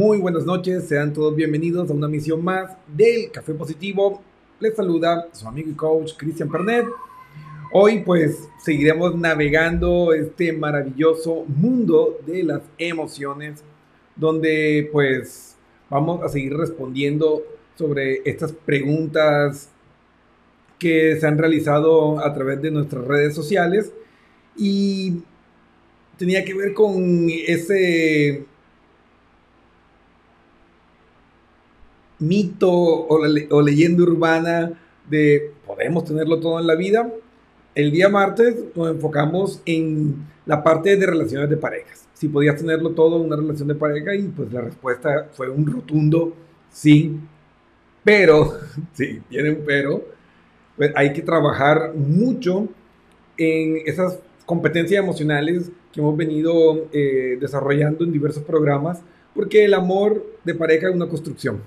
Muy, buenas noches. Sean todos bienvenidos a una misión más del Café Positivo. Les saluda su amigo y coach Cristian Pernet. Hoy pues seguiremos navegando este maravilloso mundo de las emociones, donde pues vamos a seguir respondiendo sobre estas preguntas que se han realizado a través de nuestras redes sociales y tenía que ver con ese mito o, le- o leyenda urbana de podemos tenerlo todo en la vida. El día martes nos enfocamos en la parte de relaciones de parejas. Si podías tenerlo todo en una relación de pareja y pues la respuesta fue un rotundo sí. Pero, sí, tiene un pero, pues hay que trabajar mucho en esas competencias emocionales que hemos venido eh, desarrollando en diversos programas, porque el amor de pareja es una construcción.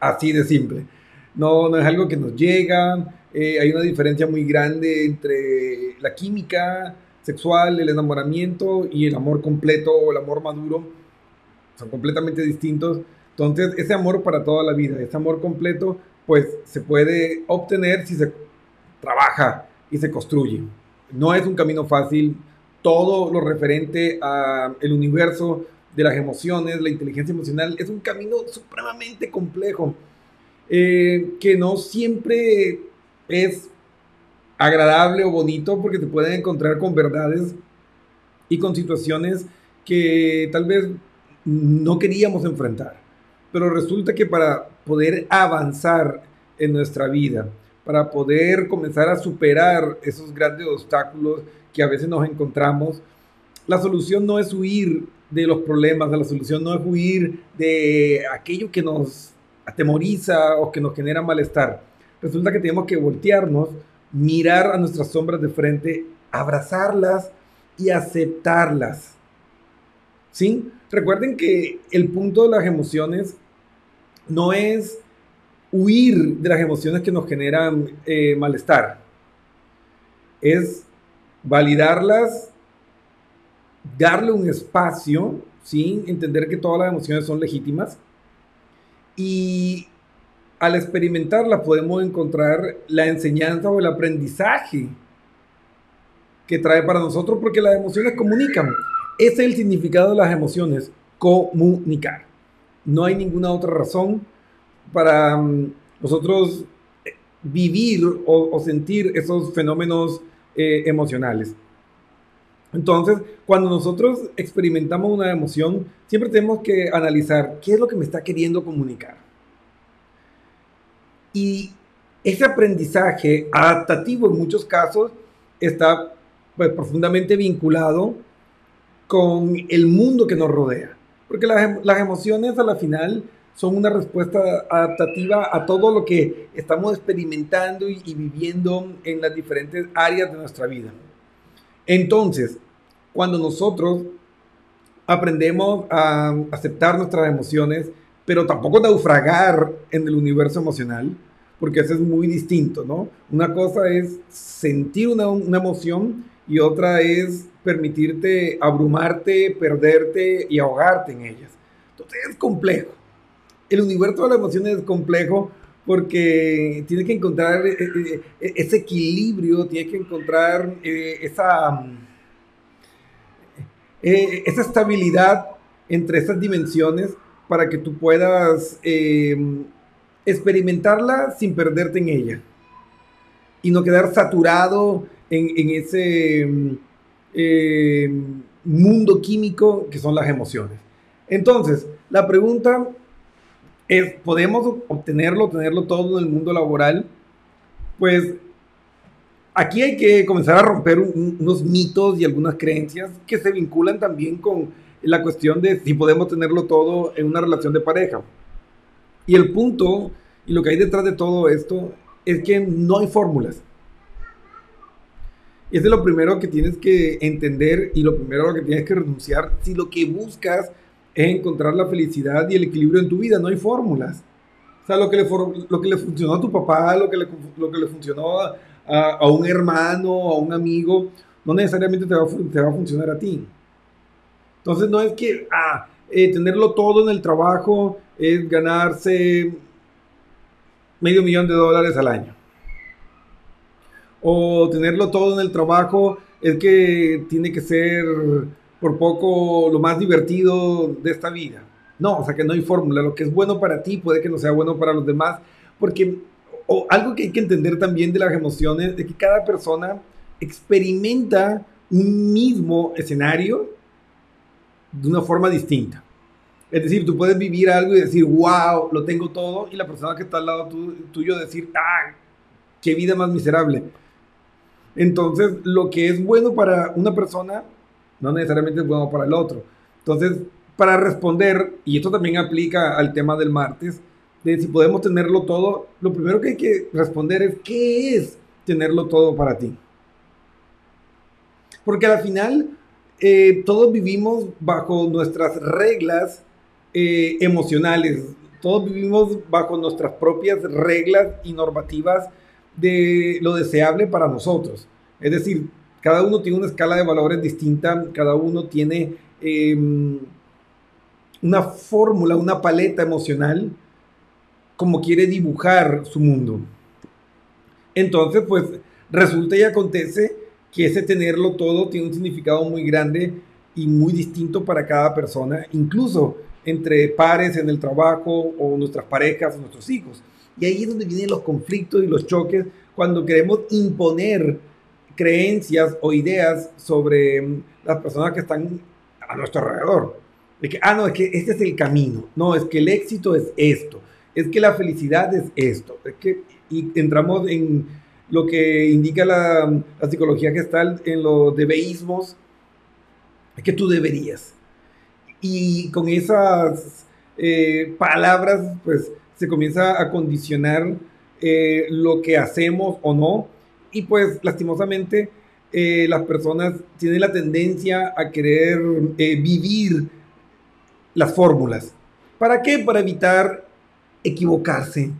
Así de simple. No, no es algo que nos llega. eh, hay una diferencia muy grande entre la química sexual, el enamoramiento y el amor completo o el amor maduro. Son completamente distintos. Entonces, ese amor para toda la vida, ese amor completo, pues se puede obtener si se trabaja y se construye. No es un camino fácil. todo lo referente al universo de las emociones, la inteligencia emocional, es un camino supremamente complejo, eh, que no siempre es agradable o bonito porque te pueden encontrar con verdades y con situaciones que tal vez no queríamos enfrentar. Pero resulta que para poder avanzar en nuestra vida, para poder comenzar a superar esos grandes obstáculos que a veces nos encontramos, la solución no es huir de los problemas, la solución no es huir de aquello que nos atemoriza o que nos genera malestar. Resulta que tenemos que voltearnos, mirar a nuestras sombras de frente, abrazarlas y aceptarlas. ¿Sí? Recuerden que el punto de las emociones no es huir de las emociones que nos generan eh, malestar. Es validarlas, darle un espacio, ¿sí? entender que todas las emociones son legítimas y al experimentarlas podemos encontrar la enseñanza o el aprendizaje que trae para nosotros porque las emociones comunican. Ese es el significado de las emociones, comunicar. No hay ninguna otra razón para mm, nosotros eh, vivir o, sentir esos fenómenos eh, emocionales. Entonces, cuando nosotros experimentamos una emoción, siempre tenemos que analizar qué es lo que me está queriendo comunicar. Y ese aprendizaje adaptativo en muchos casos está pues, profundamente vinculado con el mundo que nos rodea. Porque las, las emociones a la final son una respuesta adaptativa a todo lo que estamos experimentando y, viviendo en las diferentes áreas de nuestra vida. Entonces, cuando nosotros aprendemos a aceptar nuestras emociones, pero tampoco naufragar en el universo emocional, porque eso es muy distinto, ¿no? Una cosa es sentir una, una emoción y otra es permitirte abrumarte, perderte y ahogarte en ellas. Entonces es complejo el universo de las emociones es complejo porque tiene que encontrar eh, eh, eh, ese equilibrio, tiene que encontrar esa, esa estabilidad entre esas dimensiones para que tú puedas experimentarla sin perderte en ella y no quedar saturado en, ese mundo químico que son las emociones. Entonces, la pregunta es, podemos obtenerlo, tenerlo todo en el mundo laboral, pues aquí hay que comenzar a romper unos mitos y algunas creencias que se vinculan también con la cuestión de si podemos tenerlo todo en una relación de pareja. Y el punto y lo que hay detrás de todo esto es que no hay fórmulas. Y es lo primero que tienes que entender y lo primero que tienes que renunciar si lo que buscas es encontrar la felicidad y el equilibrio en tu vida, no hay fórmulas. O sea, lo que le, lo que le funcionó a tu papá, lo que le, lo que le funcionó a, a, un hermano, a un amigo, no necesariamente te va, a funcionar a ti. Entonces no es que ah, eh, tenerlo todo en el trabajo es ganarse medio millón de dólares al año. O tenerlo todo en el trabajo es que tiene que ser por poco lo más divertido de esta vida. No, o sea que no hay fórmula. Lo que es bueno para ti puede que no sea bueno para los demás. Porque o algo que hay que entender también de las emociones es que cada persona experimenta un mismo escenario de una forma distinta. Es decir, tú puedes vivir algo y decir, wow, lo tengo todo, y la persona que está al lado tuyo decir, ah, qué vida más miserable. Entonces, lo que es bueno para una persona no necesariamente es bueno para el otro. Entonces, para responder, y esto también aplica al tema del martes, de si podemos tenerlo todo, lo primero que hay que responder es, ¿qué es tenerlo todo para ti? Porque al final, eh, todos vivimos bajo nuestras reglas eh, emocionales, todos vivimos bajo nuestras propias reglas y normativas de lo deseable para nosotros. Es decir, cada uno tiene una escala de valores distinta, cada uno tiene em, una fórmula, una paleta emocional, como quiere dibujar su mundo. Entonces, pues resulta y acontece que ese tenerlo todo tiene un significado muy grande y muy distinto para cada persona, incluso entre pares en el trabajo o nuestras parejas o nuestros hijos. Y ahí es donde vienen los conflictos y los choques cuando queremos imponer creencias o ideas sobre mm, las personas que están a nuestro alrededor. De que, ah, no, es que este es el camino. No, es que el éxito es esto. Es que la felicidad es esto. Es que, y entramos en lo que indica la, la psicología gestal en los debeísmos. Es que tú deberías. Y con esas eh, palabras, pues se comienza a condicionar eh, lo que hacemos o no. Y pues lastimosamente eh, las personas tienen la tendencia a querer vivir las fórmulas. ¿Para qué? Para evitar equivocarse,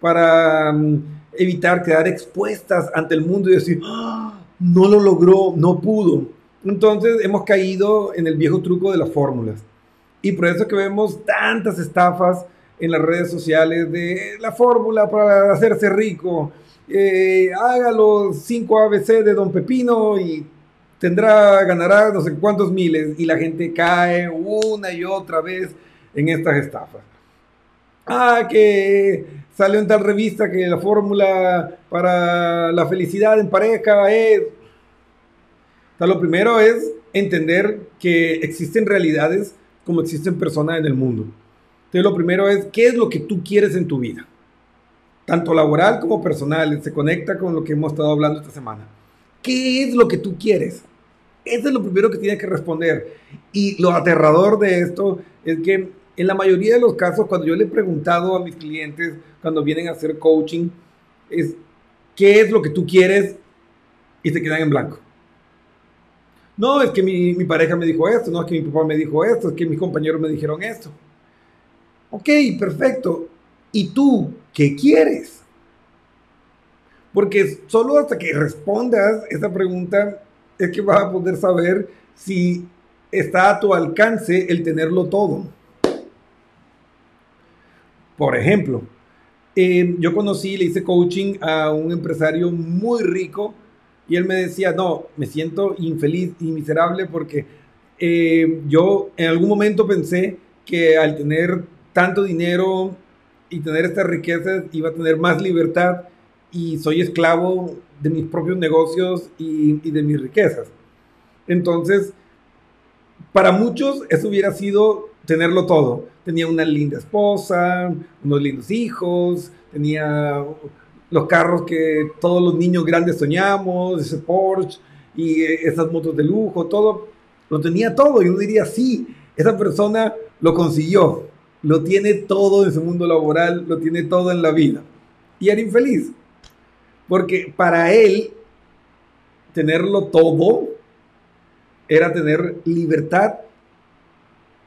para mm, evitar quedar expuestas ante el mundo y decir, ¡Ah! no lo logró, no pudo. Entonces hemos caído en el viejo truco de las fórmulas. Y por eso que vemos tantas estafas en las redes sociales de la fórmula para hacerse rico. Eh, haga los 5 ABC de Don Pepino y tendrá, ganará no sé cuántos miles. Y la gente cae una y otra vez en estas estafas. Ah, que salió en tal revista que la fórmula para la felicidad en pareja es... lo primero es entender que existen realidades como existen personas en el mundo. Entonces, lo primero es, ¿qué es lo que tú quieres en tu vida? Tanto laboral como personal, se conecta con lo que hemos estado hablando esta semana. ¿Qué es lo que tú quieres? Eso es lo primero que tienes que responder. Y lo aterrador de esto es que en la mayoría de los casos, cuando yo le he preguntado a mis clientes, cuando vienen a hacer coaching, es, ¿qué es lo que tú quieres? Y se quedan en blanco. No, es que mi, pareja me dijo esto, no, es que mi papá me dijo esto, es que mis compañeros me dijeron esto. Ok, perfecto. ¿Y tú qué quieres? Porque solo hasta que respondas esa pregunta es que vas a poder saber si está a tu alcance el tenerlo todo. Por ejemplo, eh, yo conocí, le hice coaching a un empresario muy rico y él me decía, no, me siento infeliz y miserable porque eh, yo en algún momento pensé que al tener tanto dinero y tener estas riquezas iba a tener más libertad y soy esclavo de mis propios negocios y de mis riquezas. Entonces, para muchos eso hubiera sido tenerlo todo. Tenía una linda esposa, unos lindos hijos, tenía los carros que todos los niños grandes soñamos, ese Porsche y eh, esas motos de lujo, todo, lo tenía todo. Y uno diría, sí, esa persona lo consiguió, lo tiene todo en su mundo laboral, lo tiene todo en la vida. Y era infeliz, porque para él tenerlo todo era tener libertad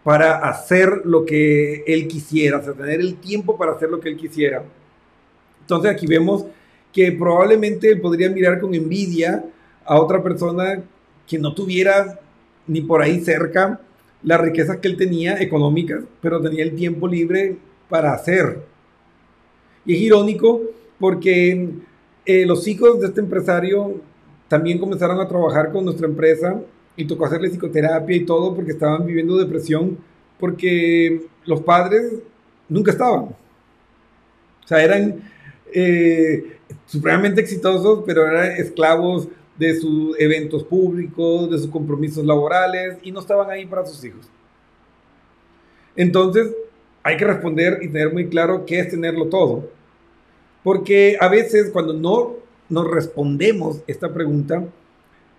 para hacer lo que él quisiera, o sea, tener el tiempo para hacer lo que él quisiera. Entonces aquí vemos que probablemente podría mirar con envidia a otra persona que no tuviera ni por ahí cerca las riquezas que él tenía económicas, pero tenía el tiempo libre para hacer. Y es irónico porque eh, los hijos de este empresario también comenzaron a trabajar con nuestra empresa y tocó hacerle psicoterapia y todo porque estaban viviendo depresión porque los padres nunca estaban. O sea, eran eh, supremamente exitosos, pero eran esclavos de sus eventos públicos, de sus compromisos laborales y no estaban ahí para sus hijos. Entonces, hay que responder y tener muy claro qué es tenerlo todo. Porque a veces cuando no nos respondemos esta pregunta,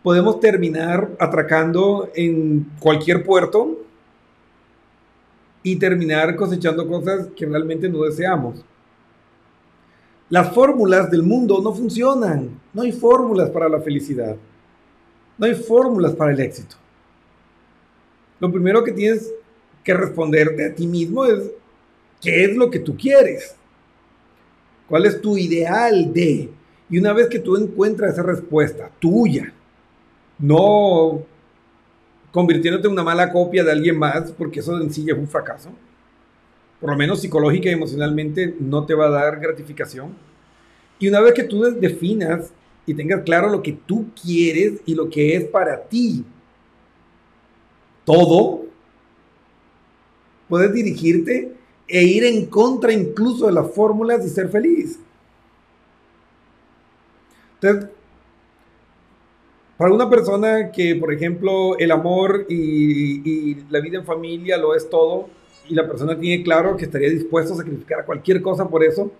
podemos terminar atracando en cualquier puerto y terminar cosechando cosas que realmente no deseamos. Las fórmulas del mundo no funcionan. No hay fórmulas para la felicidad. No hay fórmulas para el éxito. Lo primero que tienes que responderte a ti mismo es, ¿qué es lo que tú quieres? ¿Cuál es tu ideal de? Y una vez que tú encuentras esa respuesta tuya, no convirtiéndote en una mala copia de alguien más, porque eso en sí es un fracaso, por lo menos psicológica y emocionalmente, no te va a dar gratificación. Y una vez que tú definas y tengas claro lo que tú quieres y lo que es para ti todo, puedes dirigirte e ir en contra incluso de las fórmulas y ser feliz. Entonces, para una persona que, por ejemplo, el amor y, y, la vida en familia lo es todo, y la persona tiene claro que estaría dispuesto a sacrificar cualquier cosa por eso,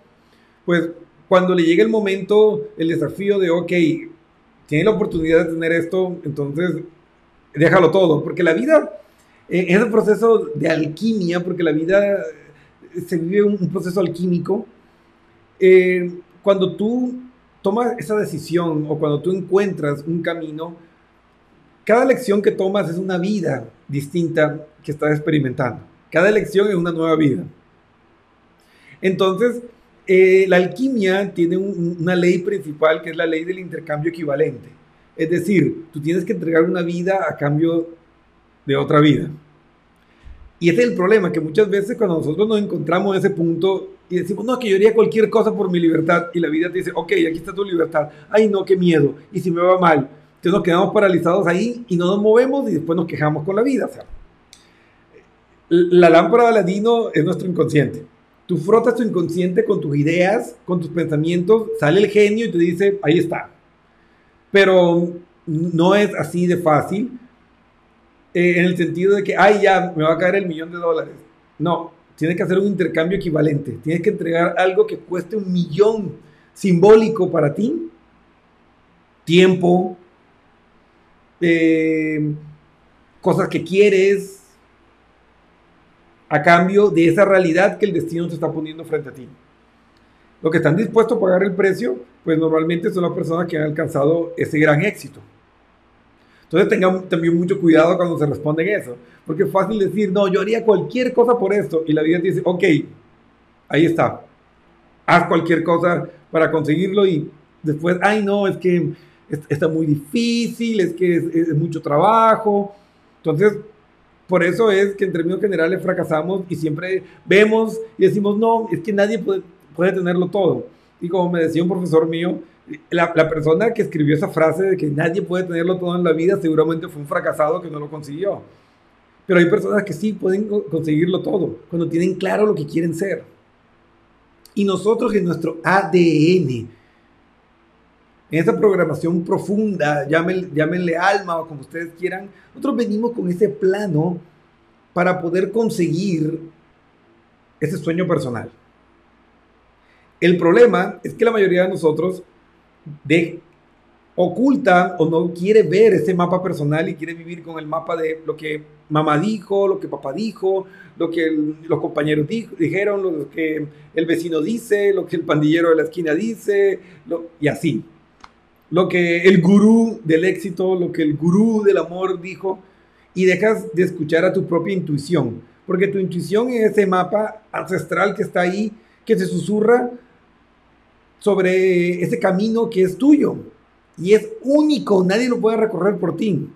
pues cuando le llegue el momento, el desafío de, ok, tiene la oportunidad de tener esto, entonces déjalo todo, porque la vida eh, es un proceso de alquimia, porque la vida se vive un, proceso alquímico. Eh, cuando tú tomas esa decisión o cuando tú encuentras un camino, cada lección que tomas es una vida distinta que estás experimentando. Cada elección es una nueva vida. Entonces, eh, la alquimia tiene una ley principal que es la ley del intercambio equivalente. Es decir, tú tienes que entregar una vida a cambio de otra vida. Y ese es el problema, que muchas veces cuando nosotros nos encontramos en ese punto y decimos, no, que yo haría cualquier cosa por mi libertad, y la vida te dice, ok, aquí está tu libertad, ay no, qué miedo, y si me va mal, entonces nos quedamos paralizados ahí y no nos movemos y después nos quejamos con la vida. La lámpara de Aladino es nuestro inconsciente. Tú frotas tu inconsciente con tus ideas, con tus pensamientos, sale el genio y te dice, ahí está. Pero no es así de fácil eh, en el sentido de que, ay, ya, me va a caer el millón de dólares. No, tienes que hacer un intercambio equivalente. Tienes que entregar algo que cueste un millón simbólico para ti. Tiempo, eh, cosas que quieres, a cambio de esa realidad que el destino te está poniendo frente a ti. Lo que están dispuestos a pagar el precio, pues normalmente son las personas que han alcanzado ese gran éxito. Entonces tengan también mucho cuidado cuando se responden eso, porque es fácil decir, no, yo haría cualquier cosa por esto, y la vida te dice, ok, ahí está, haz cualquier cosa para conseguirlo y después, ay no, es que está muy difícil, es que es, mucho trabajo. Entonces, por eso es que en términos generales fracasamos y siempre vemos y decimos, no, es que nadie puede, puede tenerlo todo. Y como me decía un profesor mío, la, persona que escribió esa frase de que nadie puede tenerlo todo en la vida seguramente fue un fracasado que no lo consiguió. Pero hay personas que sí pueden conseguirlo todo cuando tienen claro lo que quieren ser. Y nosotros en nuestro ADN, en esa programación profunda, llámenle, llámenle alma o como ustedes quieran, nosotros venimos con ese plano para poder conseguir ese sueño personal. El problema es que la mayoría de nosotros de, oculta o no quiere ver ese mapa personal y quiere vivir con el mapa de lo que mamá dijo, lo que papá dijo, lo que los compañeros dijeron, lo que el vecino dice, lo que el pandillero de la esquina dice, y así. Lo que el gurú del éxito, lo que el gurú del amor dijo, y dejas de escuchar a tu propia intuición, porque tu intuición es ese mapa ancestral que está ahí, que se susurra sobre ese camino que es tuyo y es único, nadie lo puede recorrer por ti.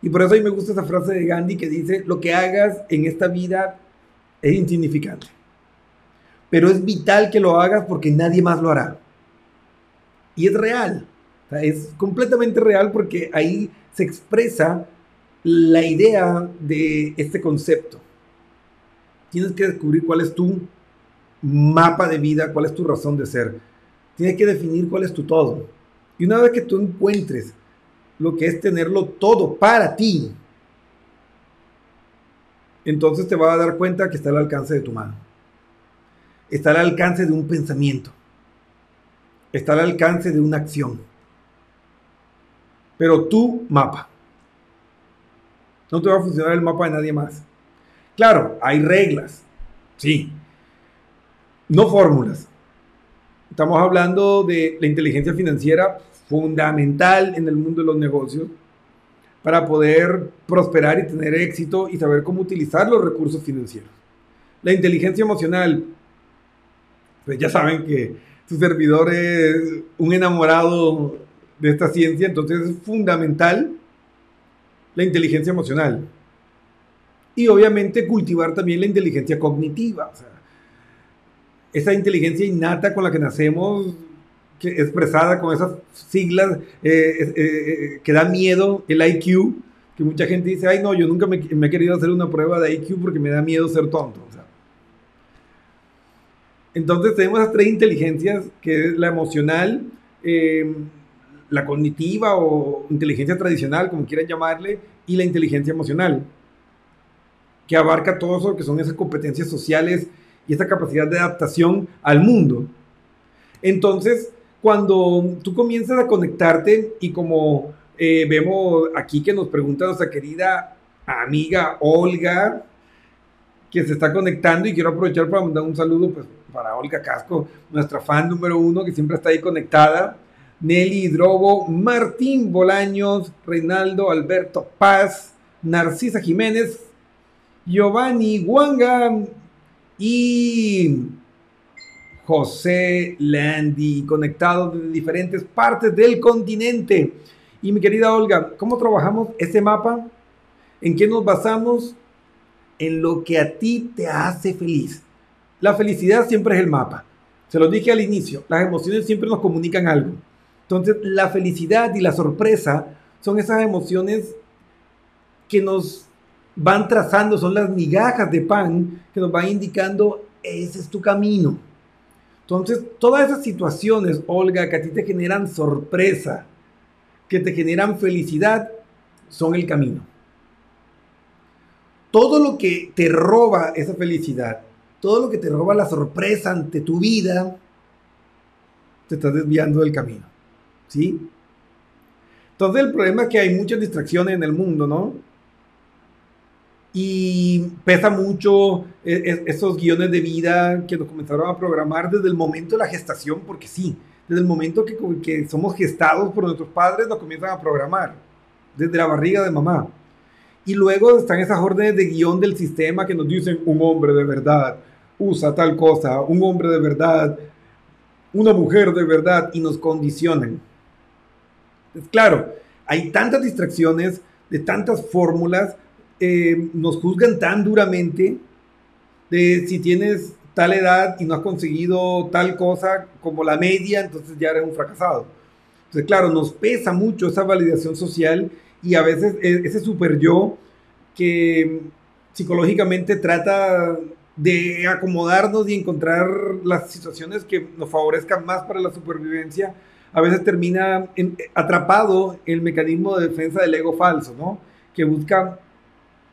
Y por eso a mí me gusta esa frase de Gandhi que dice, lo que hagas en esta vida es insignificante, pero es vital que lo hagas porque nadie más lo hará. Y es real, es completamente real porque ahí se expresa la idea de este concepto. Tienes que descubrir cuál es tu mapa de vida, cuál es tu razón de ser. Tienes que definir cuál es tu todo. Y una vez que tú encuentres lo que es tenerlo todo para ti, entonces te vas a dar cuenta que está al alcance de tu mano. Está al alcance de un pensamiento. Está al alcance de una acción. Pero tu mapa. No te va a funcionar el mapa de nadie más. Claro, hay reglas. Sí, no fórmulas. Estamos hablando de la inteligencia financiera fundamental en el mundo de los negocios para poder prosperar y tener éxito y saber cómo utilizar los recursos financieros. La inteligencia emocional, pues ya saben que su servidor es un enamorado de esta ciencia, entonces es fundamental la inteligencia emocional. Y obviamente cultivar también la inteligencia cognitiva. O sea, esa inteligencia innata con la que nacemos, que expresada con esas siglas eh, eh, eh, que da miedo, el IQ, que mucha gente dice, ay no, yo nunca me, me he querido hacer una prueba de IQ porque me da miedo ser tonto. O sea, entonces tenemos esas tres inteligencias, que es la emocional, eh, la cognitiva o inteligencia tradicional, como quieran llamarle, y la inteligencia emocional, que abarca todo eso que son esas competencias sociales y esa capacidad de adaptación al mundo. Entonces, cuando tú comienzas a conectarte y como eh, vemos aquí que nos pregunta nuestra querida amiga Olga, que se está conectando y quiero aprovechar para mandar un saludo pues, para Olga Casco, nuestra fan número uno que siempre está ahí conectada. Nelly Hidrobo, Martín Bolaños, Reinaldo Alberto Paz, Narcisa Jiménez, Giovanni Guanga y José Landy, conectados desde diferentes partes del continente. Y mi querida Olga, ¿cómo trabajamos este mapa? ¿En qué nos basamos? En lo que a ti te hace feliz. La felicidad siempre es el mapa. Se lo dije al inicio, las emociones siempre nos comunican algo. Entonces, la felicidad y la sorpresa son esas emociones que nos van trazando, son las migajas de pan que nos van indicando, ese es tu camino. Entonces, todas esas situaciones, Olga, que a ti te generan sorpresa, que te generan felicidad, son el camino. Todo lo que te roba esa felicidad, todo lo que te roba la sorpresa ante tu vida, te estás desviando del camino. ¿Sí? Entonces el problema es que hay muchas distracciones en el mundo, ¿no? Y pesa mucho e, e, esos guiones de vida que nos comenzaron a programar desde el momento de la gestación, porque sí, desde el momento que, que somos gestados por nuestros padres nos comienzan a programar, desde la barriga de mamá. Y luego están esas órdenes de guion del sistema que nos dicen un hombre de verdad usa tal cosa, un hombre de verdad, una mujer de verdad, y nos condicionan. Es claro, hay tantas distracciones, de tantas fórmulas, eh, nos juzgan tan duramente de si tienes tal edad y no has conseguido tal cosa como la media, entonces ya eres un fracasado. Entonces, claro, nos pesa mucho esa validación social y a veces e, ese super yo que psicológicamente trata de acomodarnos y encontrar las situaciones que nos favorezcan más para la supervivencia, a veces termina atrapado en el mecanismo de defensa del ego falso, ¿no? Que busca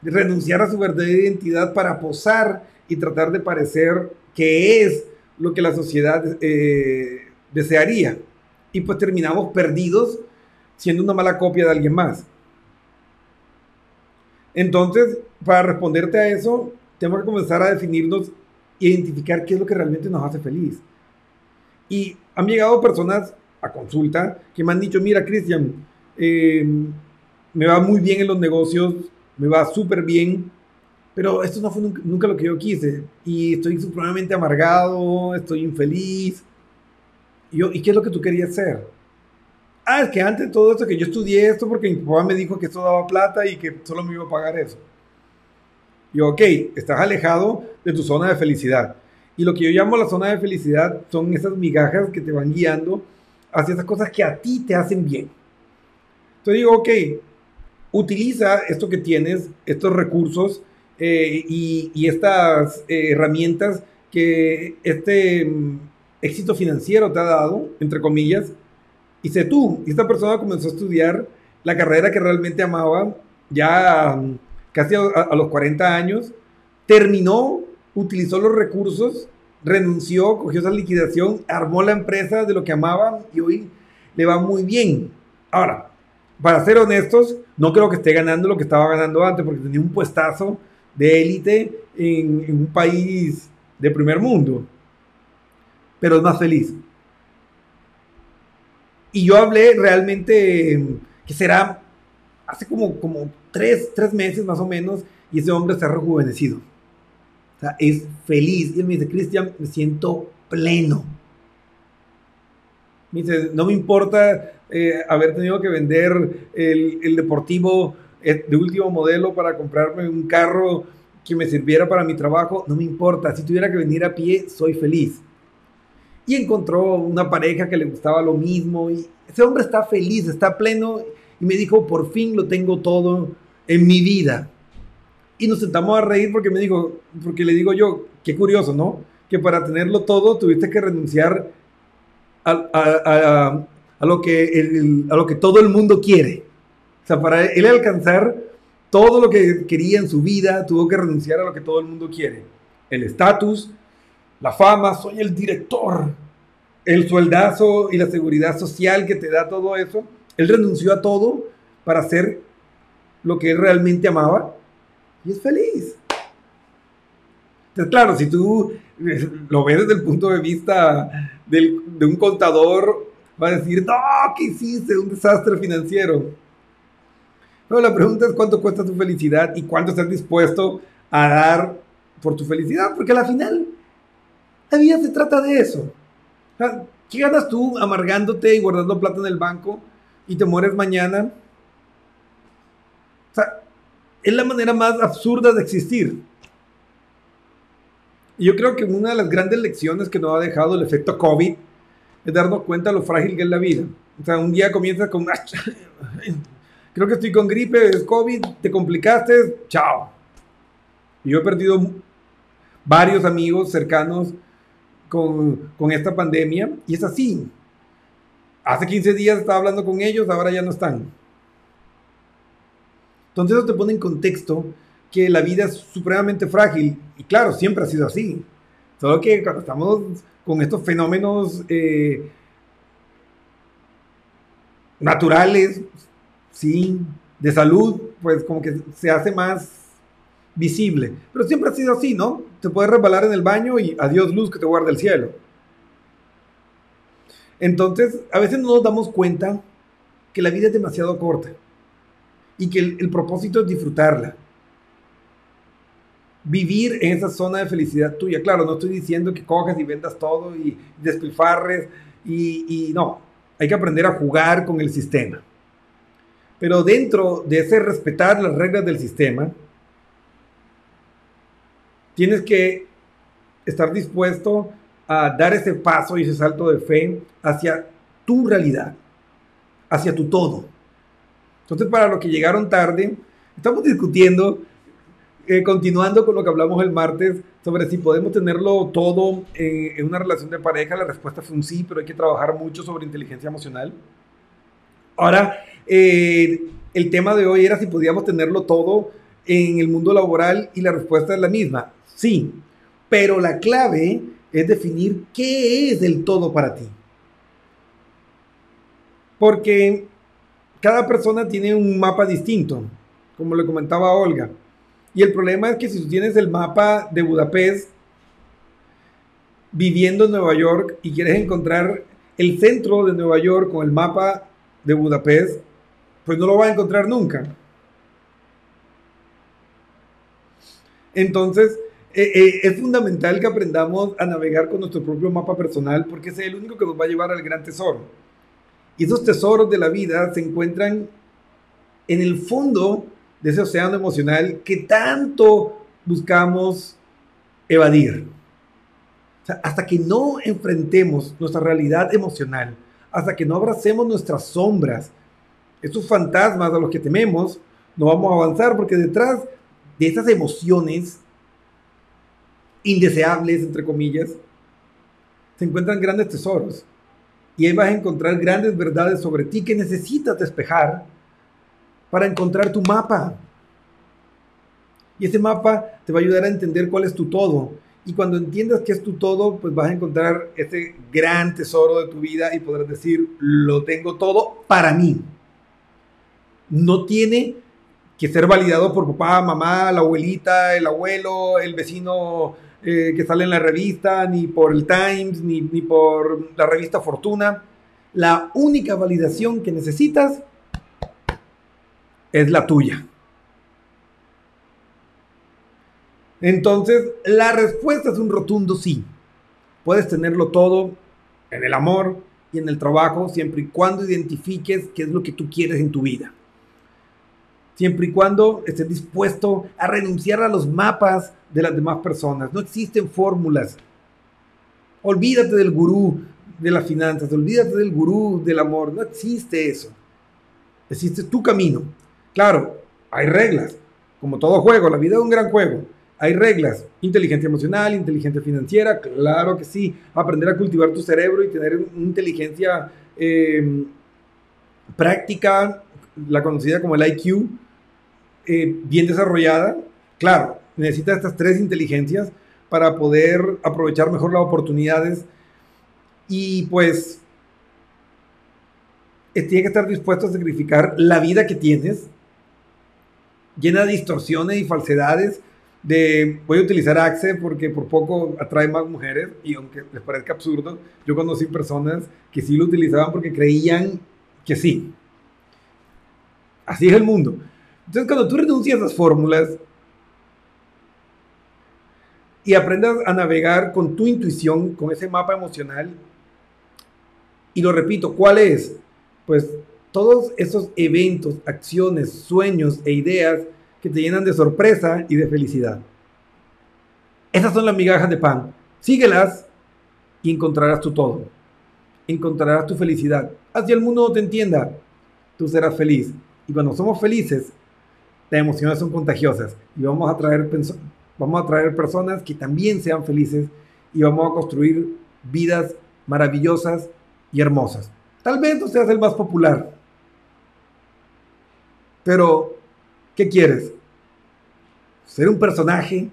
renunciar a su verdadera identidad para posar y tratar de parecer que es lo que la sociedad eh, desearía. Y pues terminamos perdidos siendo una mala copia de alguien más. Entonces, para responderte a eso, tenemos que comenzar a definirnos, identificar qué es lo que realmente nos hace feliz. Y han llegado personas a consulta que me han dicho, mira, Cristian, em, me va muy bien en los negocios, me va súper bien, pero esto no fue nunca, lo que yo quise. Y estoy supremamente amargado, estoy infeliz. Y, yo, ¿Y qué es lo que tú querías hacer? Ah, es que antes de todo esto, que yo estudié esto porque mi papá me dijo que esto daba plata y que solo me iba a pagar eso. Y ok, estás alejado de tu zona de felicidad. Y lo que yo llamo la zona de felicidad son esas migajas que te van guiando hacia esas cosas que a ti te hacen bien. Entonces digo, ok, utiliza esto que tienes, estos recursos eh, y, estas eh, herramientas que este mm, éxito financiero te ha dado, entre comillas, y sé tú, esta persona comenzó a estudiar la carrera que realmente amaba, ya mm, casi a, los 40 años, terminó, utilizó los recursos, renunció, cogió esa liquidación, armó la empresa de lo que amaba y hoy le va muy bien. Ahora, para ser honestos, no creo que esté ganando lo que estaba ganando antes, porque tenía un puestazo de élite en, un país de primer mundo, pero es más feliz. Y yo hablé realmente, que será hace como, como tres, tres meses más o menos, y ese hombre se rejuvenecido. O sea, es feliz. Y él me dice, Cristian, me siento pleno. Me dice, no me importa eh, haber tenido que vender el, el deportivo eh, de último modelo para comprarme un carro que me sirviera para mi trabajo, no me importa. Si tuviera que venir a pie, soy feliz. y encontró una pareja que le gustaba lo mismo y ese hombre está feliz, está pleno y me dijo, por fin lo tengo todo en mi vida. Y nos sentamos a reír porque me dijo, porque le digo yo, qué curioso, ¿no? Que para tenerlo todo tuviste que renunciar a, lo, que a lo que todo el mundo quiere. O sea, para él alcanzar todo lo que quería en su vida, tuvo que renunciar a lo que todo el mundo quiere. El estatus, la fama, soy el director, el sueldazo y la seguridad social que te da todo eso. Él renunció a todo para hacer lo que él realmente amaba y es feliz. Entonces, claro, si tú eh, lo ves desde el punto de vista de un contador, va a decir, no, ¿qué hiciste? Un desastre financiero. Pero la pregunta es cuánto cuesta tu felicidad y cuánto estás dispuesto a dar por tu felicidad, porque al final la vida se trata de eso. ¿Qué ganas tú amargándote y guardando plata en el banco y te mueres mañana? O sea, es la manera más absurda de existir. Y yo creo que una de las grandes lecciones que nos ha dejado el efecto COVID es darnos cuenta de lo frágil que es la vida. O sea, un día comienza con, creo que estoy con gripe, es COVID, te complicaste, chao. Y yo he perdido varios amigos cercanos con, con esta pandemia y es así. Hace 15 días estaba hablando con ellos, ahora ya no están. Entonces eso te pone en contexto que la vida es supremamente frágil. Y claro, siempre ha sido así. Solo que cuando estamos con estos fenómenos eh, naturales, sí, de salud, pues como que se hace más visible. Pero siempre ha sido así, ¿no? Te puedes resbalar en el baño y adiós luz que te guarda el cielo. Entonces, a veces no nos damos cuenta que la vida es demasiado corta y que el propósito es disfrutarla vivir en esa zona de felicidad tuya. Claro, no estoy diciendo que cojas y vendas todo y despilfarres y, no, hay que aprender a jugar con el sistema. Pero dentro de ese respetar las reglas del sistema, tienes que estar dispuesto a dar ese paso y ese salto de fe hacia tu realidad, hacia tu todo. Entonces, para los que llegaron tarde, estamos discutiendo eh, continuando con lo que hablamos el martes sobre si podemos tenerlo todo en una relación de pareja, la respuesta fue un sí, pero hay que trabajar mucho sobre inteligencia emocional. Ahora, eh, el tema de hoy era si podíamos tenerlo todo en el mundo laboral y la respuesta es la misma, sí, pero la clave es definir qué es el todo para ti. Porque cada persona tiene un mapa distinto, como le comentaba Olga. Y el problema es que si tú tienes el mapa de Budapest viviendo en Nueva York y quieres encontrar el centro de Nueva York con el mapa de Budapest, pues no lo vas a encontrar nunca. Entonces, eh, eh, es fundamental que aprendamos a navegar con nuestro propio mapa personal porque es el único que nos va a llevar al gran tesoro. Y esos tesoros de la vida se encuentran en el fondo de ese océano emocional que tanto buscamos evadir. hasta que no enfrentemos nuestra realidad emocional, hasta que no abracemos nuestras sombras, esos fantasmas a los que tememos, no vamos a avanzar porque detrás de esas emociones indeseables, entre comillas, se encuentran grandes tesoros. Y ahí vas a encontrar grandes verdades sobre ti que necesitas despejar para encontrar tu mapa. Y ese mapa te va a ayudar a entender cuál es tu todo. Y cuando entiendas que es tu todo, pues vas a encontrar ese gran tesoro de tu vida y podrás decir, lo tengo todo para mí. No tiene que ser validado por papá, mamá, la abuelita, el abuelo, el vecino eh, que sale en la revista, ni por el Times, ni, ni por la revista Fortuna. La única validación que necesitas es la tuya. Entonces, la respuesta es un rotundo sí. Puedes tenerlo todo en el amor y en el trabajo, siempre y cuando identifiques qué es lo que tú quieres en tu vida. Siempre y cuando estés dispuesto a renunciar a los mapas de las demás personas. No existen fórmulas. Olvídate del gurú de las finanzas, olvídate del gurú del amor. No existe eso. Existe tu camino. Claro, hay reglas. Como todo juego, la vida es un gran juego. Hay reglas. Inteligencia emocional, inteligencia financiera, claro que sí. Aprender a cultivar tu cerebro y tener inteligencia eh, práctica, la conocida como el IQ, eh, bien desarrollada. Claro, necesita estas tres inteligencias para poder aprovechar mejor las oportunidades y pues tiene que estar dispuesto a sacrificar la vida que tienes, llena de distorsiones y falsedades, de voy a utilizar Axe porque por poco atrae más mujeres y aunque les parezca absurdo, yo conocí personas que sí lo utilizaban porque creían que sí. Así es el mundo. Entonces cuando tú renuncias a las fórmulas y aprendas a navegar con tu intuición, con ese mapa emocional, y lo repito, ¿cuál es? Pues todos esos eventos, acciones, sueños e ideas que te llenan de sorpresa y de felicidad. Esas son las migajas de pan. Síguelas y encontrarás tu todo. Encontrarás tu felicidad. Así el mundo no te entienda, tú serás feliz. Y cuando somos felices, las emociones son contagiosas y vamos a traer, vamos a traer personas que también sean felices y vamos a construir vidas maravillosas y hermosas. Tal vez no seas el más popular, pero ¿qué quieres? Ser un personaje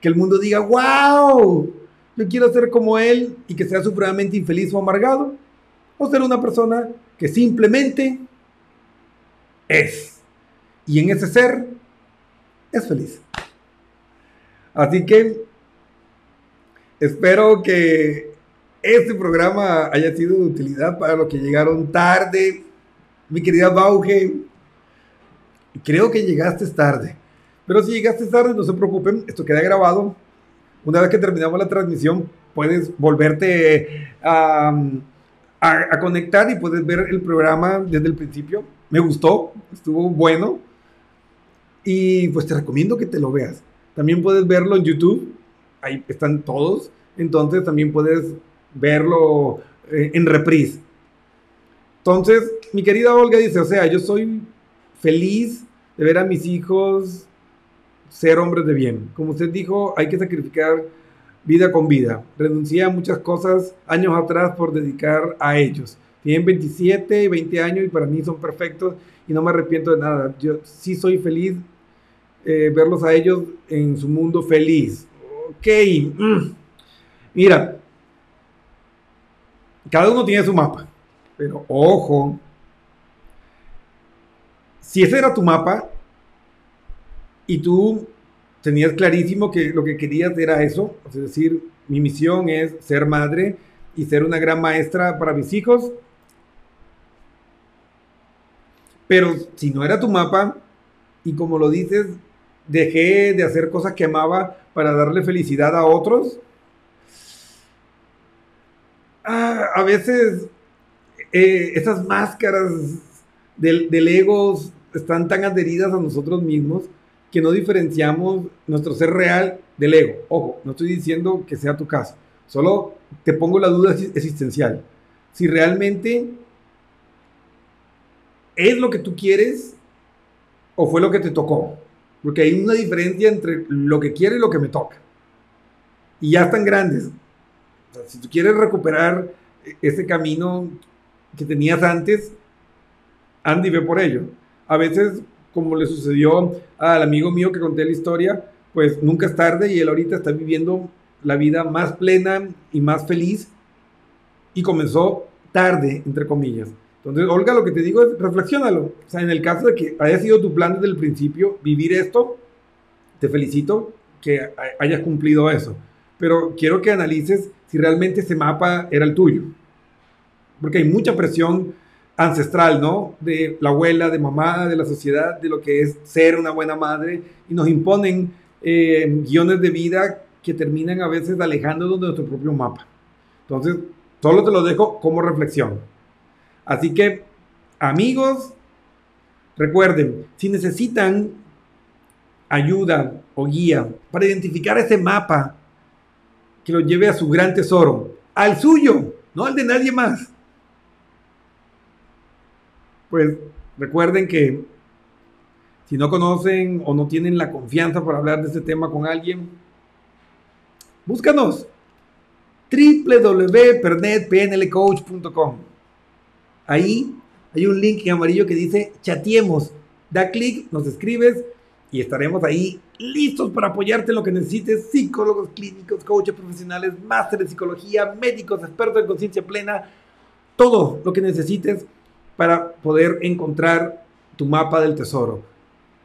que el mundo diga, wow, yo quiero ser como él y que sea supremamente infeliz o amargado, o ser una persona que simplemente es. Y en ese ser es feliz. Así que espero que este programa haya sido de utilidad para los que llegaron tarde. Mi querida Bauge, creo que llegaste tarde. Pero si llegaste tarde, no se preocupen, esto queda grabado. Una vez que terminamos la transmisión, puedes volverte a, conectar y puedes ver el programa desde el principio. Me gustó, estuvo bueno. Y pues te recomiendo que te lo veas. También puedes verlo en YouTube, ahí están todos. Entonces también puedes verlo eh, en reprise. Entonces, mi querida Olga dice, o sea, yo soy feliz de ver a mis hijos ser hombres de bien. Como usted dijo, hay que sacrificar vida con vida. Renuncié a muchas cosas años atrás por dedicar a ellos. Tienen 27 y 20 años y para mí son perfectos y no me arrepiento de nada. Yo sí soy feliz eh, verlos a ellos en su mundo feliz. Ok. Mm. Mira, cada uno tiene su mapa. Pero ojo, si ese era tu mapa y tú tenías clarísimo que lo que querías era eso, es decir, mi misión es ser madre y ser una gran maestra para mis hijos, pero si no era tu mapa y como lo dices, dejé de hacer cosas que amaba para darle felicidad a otros, Ah, a veces eh, esas máscaras del, del ego están tan adheridas a nosotros mismos que no diferenciamos nuestro ser real del ego. Ojo, no estoy diciendo que sea tu caso, solo te pongo la duda existencial. Si realmente es lo que tú quieres o fue lo que te tocó. Porque hay una diferencia entre lo que quiero y lo que me toca. Y ya están grandes si tú quieres recuperar ese camino que tenías antes, Andy ve por ello. A veces, como le sucedió al amigo mío que conté la historia, pues nunca es tarde y él ahorita está viviendo la vida más plena y más feliz y comenzó tarde, entre comillas. Entonces, Olga, lo que te digo es, reflexionalo. O sea, en el caso de que haya sido tu plan desde el principio vivir esto, te felicito que hayas cumplido eso. Pero quiero que analices si realmente ese mapa era el tuyo. Porque hay mucha presión ancestral, ¿no? De la abuela, de mamá, de la sociedad, de lo que es ser una buena madre, y nos imponen eh, guiones de vida que terminan a veces alejándonos de nuestro propio mapa. Entonces, solo te lo dejo como reflexión. Así que, amigos, recuerden, si necesitan ayuda o guía para identificar ese mapa que lo lleve a su gran tesoro, al suyo, no al de nadie más. Pues recuerden que si no conocen o no tienen la confianza para hablar de este tema con alguien, búscanos www.pernetpnlcoach.com. Ahí hay un link en amarillo que dice chatiemos. Da clic, nos escribes y estaremos ahí listos para apoyarte en lo que necesites. Psicólogos clínicos, coaches profesionales, máster de psicología, médicos, expertos en conciencia plena, todo lo que necesites para poder encontrar tu mapa del tesoro.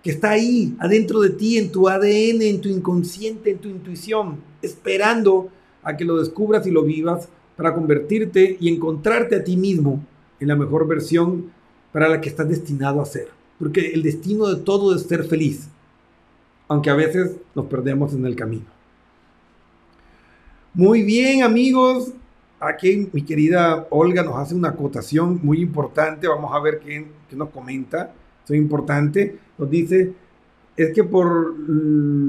Que está ahí, adentro de ti, en tu ADN, en tu inconsciente, en tu intuición, esperando a que lo descubras y lo vivas para convertirte y encontrarte a ti mismo en la mejor versión para la que estás destinado a ser. Porque el destino de todo es ser feliz, aunque a veces nos perdemos en el camino. Muy bien amigos, aquí mi querida Olga nos hace una acotación muy importante, vamos a ver qué, qué nos comenta, es importante, nos dice, es que por,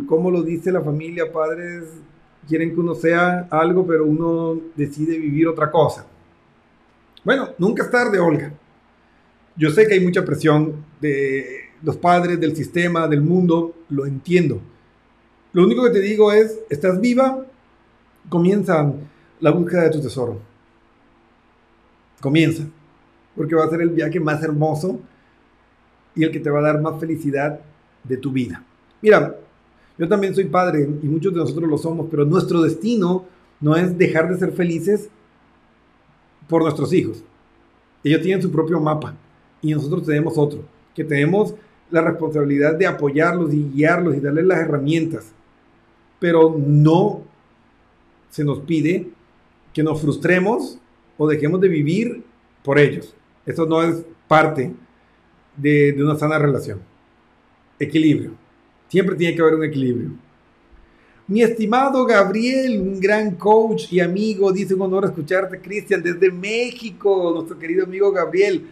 como lo dice la familia, padres quieren que uno sea algo, pero uno decide vivir otra cosa. Bueno, nunca es tarde, Olga. Yo sé que hay mucha presión de los padres, del sistema, del mundo, lo entiendo. Lo único que te digo es, estás viva, comienza la búsqueda de tu tesoro. Comienza, porque va a ser el viaje más hermoso y el que te va a dar más felicidad de tu vida. Mira, yo también soy padre y muchos de nosotros lo somos, pero nuestro destino no es dejar de ser felices por nuestros hijos. Ellos tienen su propio mapa y nosotros tenemos otro, que tenemos la responsabilidad de apoyarlos y guiarlos y darles las herramientas. Pero no se nos pide que nos frustremos o dejemos de vivir por ellos. Eso no es parte de, una sana relación. Equilibrio. Siempre tiene que haber un equilibrio. Mi estimado Gabriel, un gran coach y amigo, dice un honor escucharte, Cristian, desde México, nuestro querido amigo Gabriel.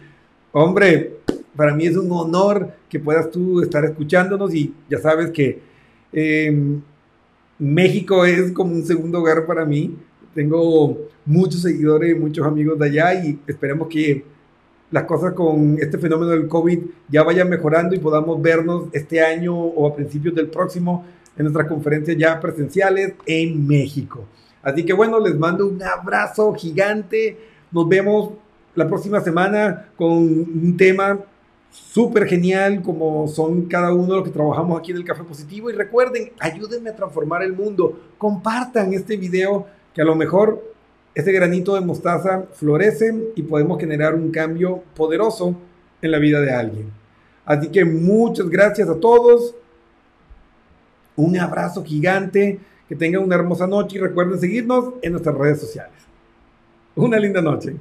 Hombre, para mí es un honor que puedas tú estar escuchándonos y ya sabes que em, México es como un segundo hogar para mí. Tengo muchos seguidores, muchos amigos de allá y esperemos que las cosas con este fenómeno del COVID ya vayan mejorando y podamos vernos este año o a principios del próximo en nuestras conferencias ya presenciales en México. Así que bueno, les mando un abrazo gigante. Nos vemos la próxima semana con un tema súper genial como son cada uno de los que trabajamos aquí en el Café Positivo. Y recuerden, ayúdenme a transformar el mundo. Compartan este video que a lo mejor este granito de mostaza florece y podemos generar un cambio poderoso en la vida de alguien. Así que muchas gracias a todos. Un abrazo gigante. Que tengan una hermosa noche y recuerden seguirnos en nuestras redes sociales. Una linda noche.